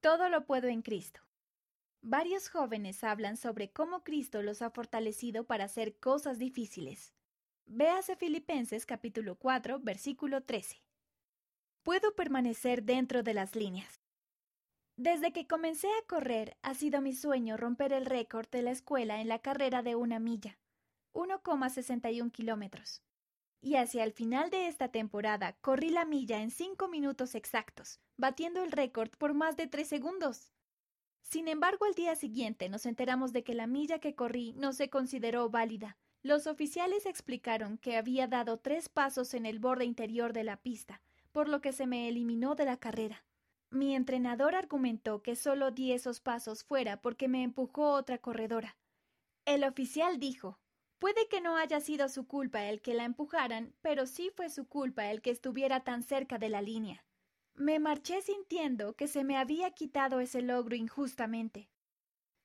Todo lo puedo en Cristo. Varios jóvenes hablan sobre cómo Cristo los ha fortalecido para hacer cosas difíciles. Véase Filipenses capítulo 4, versículo 13. Puedo permanecer dentro de las líneas. Desde que comencé a correr, ha sido mi sueño romper el récord de la escuela en la carrera de una milla, 1,61 kilómetros. Y hacia el final de esta temporada corrí la milla en cinco minutos exactos, batiendo el récord por más de tres segundos. Sin embargo, al día siguiente nos enteramos de que la milla que corrí no se consideró válida. Los oficiales explicaron que había dado tres pasos en el borde interior de la pista, por lo que se me eliminó de la carrera. Mi entrenador argumentó que solo di esos pasos fuera porque me empujó otra corredora. El oficial dijo Puede que no haya sido su culpa el que la empujaran, pero sí fue su culpa el que estuviera tan cerca de la línea. Me marché sintiendo que se me había quitado ese logro injustamente.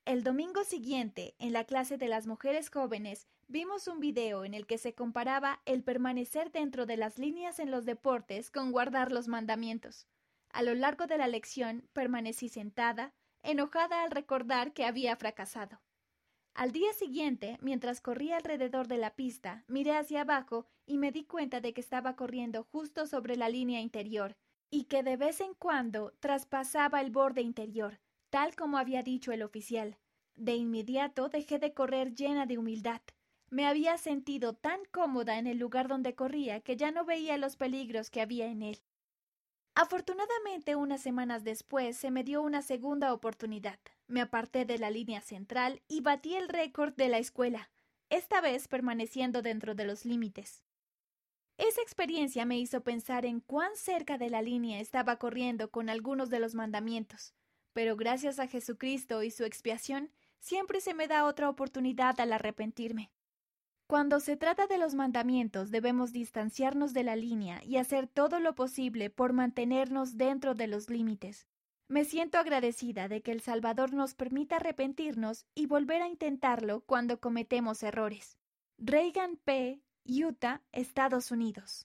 El domingo siguiente, en la clase de las mujeres jóvenes, vimos un video en el que se comparaba el permanecer dentro de las líneas en los deportes con guardar los mandamientos. A lo largo de la lección permanecí sentada, enojada al recordar que había fracasado. Al día siguiente, mientras corría alrededor de la pista, miré hacia abajo y me di cuenta de que estaba corriendo justo sobre la línea interior, y que de vez en cuando traspasaba el borde interior, tal como había dicho el oficial. De inmediato dejé de correr llena de humildad. Me había sentido tan cómoda en el lugar donde corría que ya no veía los peligros que había en él. Afortunadamente, unas semanas después se me dio una segunda oportunidad. Me aparté de la línea central y batí el récord de la escuela, esta vez permaneciendo dentro de los límites. Esa experiencia me hizo pensar en cuán cerca de la línea estaba corriendo con algunos de los mandamientos, pero gracias a Jesucristo y su expiación, siempre se me da otra oportunidad al arrepentirme. Cuando se trata de los mandamientos debemos distanciarnos de la línea y hacer todo lo posible por mantenernos dentro de los límites. Me siento agradecida de que el Salvador nos permita arrepentirnos y volver a intentarlo cuando cometemos errores. Reagan P., Utah, Estados Unidos.